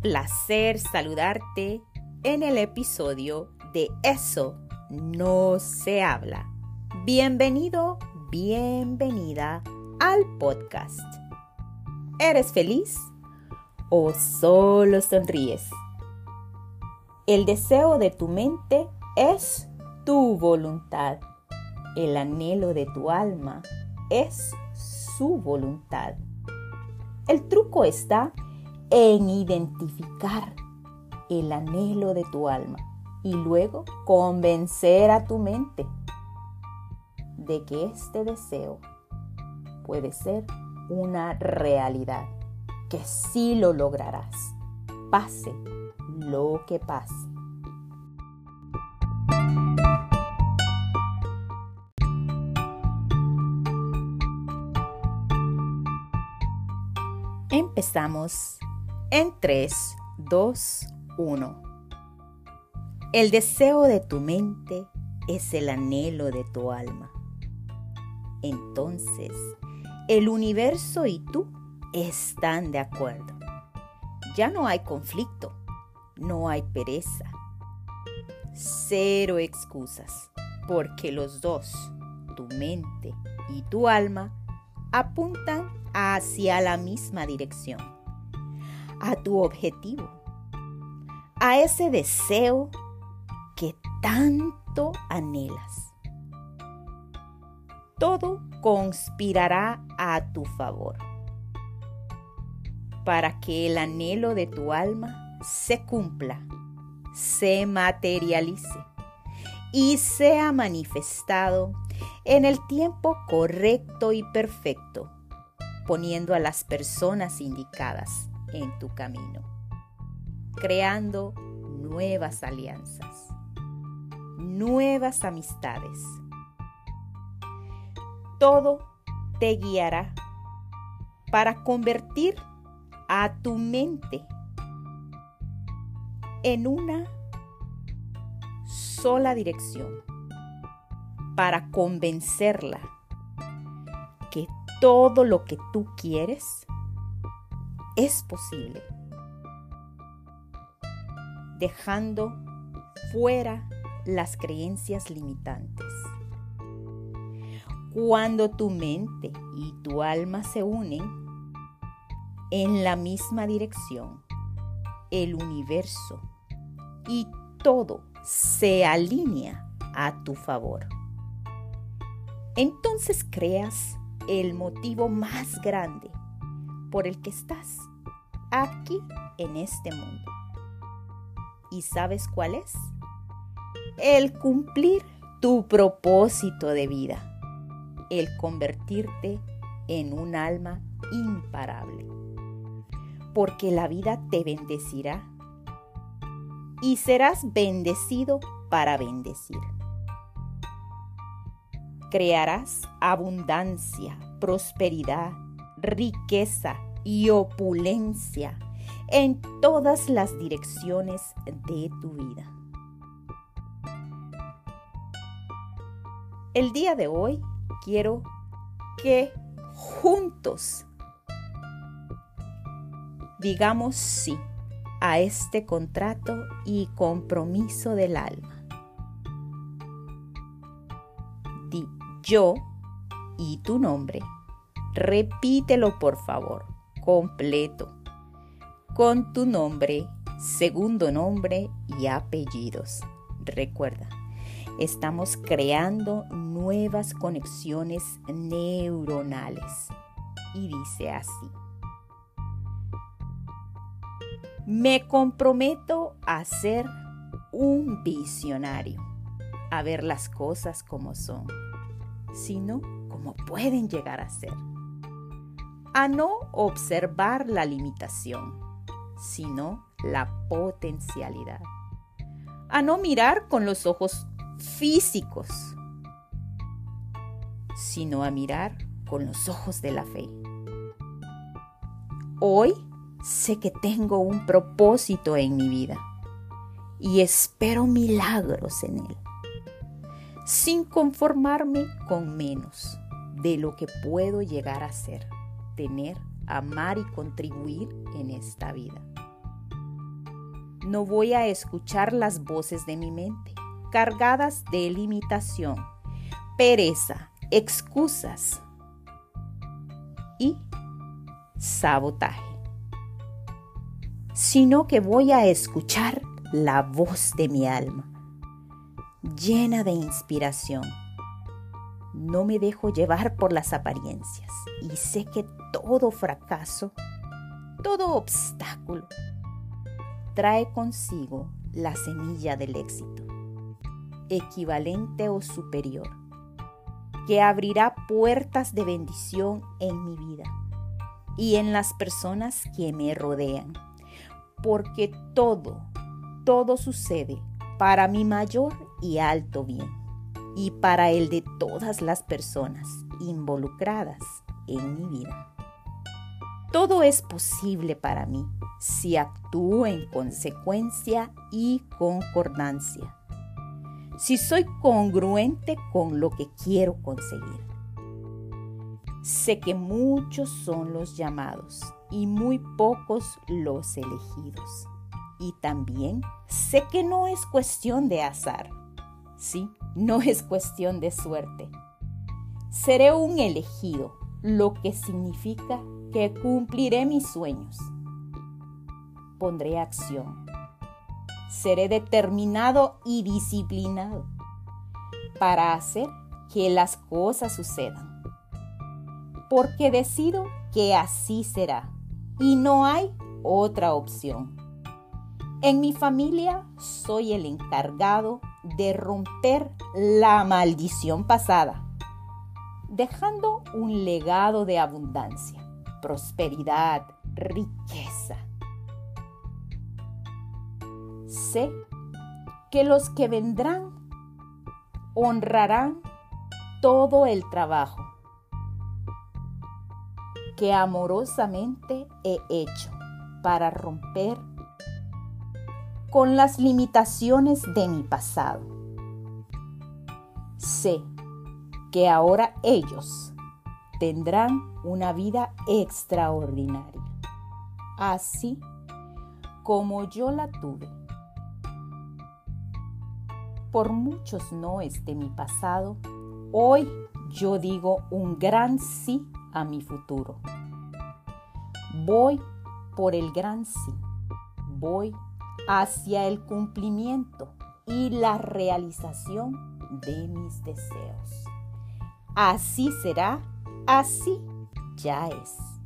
placer saludarte en el episodio de Eso no se habla. Bienvenido, bienvenida al podcast. ¿Eres feliz o solo sonríes? El deseo de tu mente es tu voluntad. El anhelo de tu alma es su voluntad. El truco está en identificar el anhelo de tu alma y luego convencer a tu mente de que este deseo puede ser una realidad, que sí lo lograrás, pase lo que pase. Empezamos en 3, 2, 1. El deseo de tu mente es el anhelo de tu alma. Entonces, el universo y tú están de acuerdo. Ya no hay conflicto, no hay pereza, cero excusas, porque los dos, tu mente y tu alma, apuntan hacia la misma dirección, a tu objetivo, a ese deseo que tanto anhelas. Todo conspirará a tu favor para que el anhelo de tu alma se cumpla, se materialice y sea manifestado en el tiempo correcto y perfecto, poniendo a las personas indicadas en tu camino, creando nuevas alianzas, nuevas amistades. Todo te guiará para convertir a tu mente en una sola dirección para convencerla que todo lo que tú quieres es posible, dejando fuera las creencias limitantes. Cuando tu mente y tu alma se unen, en la misma dirección, el universo y todo se alinea a tu favor. Entonces creas el motivo más grande por el que estás aquí en este mundo. ¿Y sabes cuál es? El cumplir tu propósito de vida, el convertirte en un alma imparable porque la vida te bendecirá y serás bendecido para bendecir. Crearás abundancia, prosperidad, riqueza y opulencia en todas las direcciones de tu vida. El día de hoy quiero que juntos digamos sí a este contrato y compromiso del alma. Di yo y tu nombre. Repítelo por favor, completo, con tu nombre, segundo nombre y apellidos. Recuerda, estamos creando nuevas conexiones neuronales. Y dice así. Me comprometo a ser un visionario, a ver las cosas como son, sino como pueden llegar a ser. A no observar la limitación, sino la potencialidad. A no mirar con los ojos físicos, sino a mirar con los ojos de la fe. Hoy sé que tengo un propósito en mi vida y espero milagros en él, sin conformarme con menos de lo que puedo llegar a ser, tener, amar y contribuir en esta vida. No voy a escuchar las voces de mi mente, cargadas de limitación, pereza, excusas y sabotaje, sino que voy a escuchar la voz de mi alma, llena de inspiración. No me dejo llevar por las apariencias y sé que todo fracaso, todo obstáculo, trae consigo la semilla del éxito, equivalente o superior, que abrirá puertas de bendición en mi vida y en las personas que me rodean, porque todo, todo sucede para mi mayor y alto bien y para el de todas las personas involucradas en mi vida. Todo es posible para mí si actúo en consecuencia y concordancia. Si soy congruente con lo que quiero conseguir. Sé que muchos son los llamados y muy pocos los elegidos. Y también sé que no es cuestión de azar. Sí, no es cuestión de suerte. Seré un elegido, lo que significa que cumpliré mis sueños. Pondré acción. Seré determinado y disciplinado para hacer que las cosas sucedan. Porque decido que así será y no hay otra opción. En mi familia soy el encargado de romper la maldición pasada, dejando un legado de abundancia prosperidad, riqueza. Sé que los que vendrán honrarán todo el trabajo que amorosamente he hecho para romper con las limitaciones de mi pasado. Sé que ahora ellos tendrán una vida extraordinaria, así como yo la tuve. Por muchos noes de mi pasado, hoy yo digo un gran sí a mi futuro. Voy por el gran sí, voy hacia el cumplimiento y la realización de mis deseos. Así será Así ya es.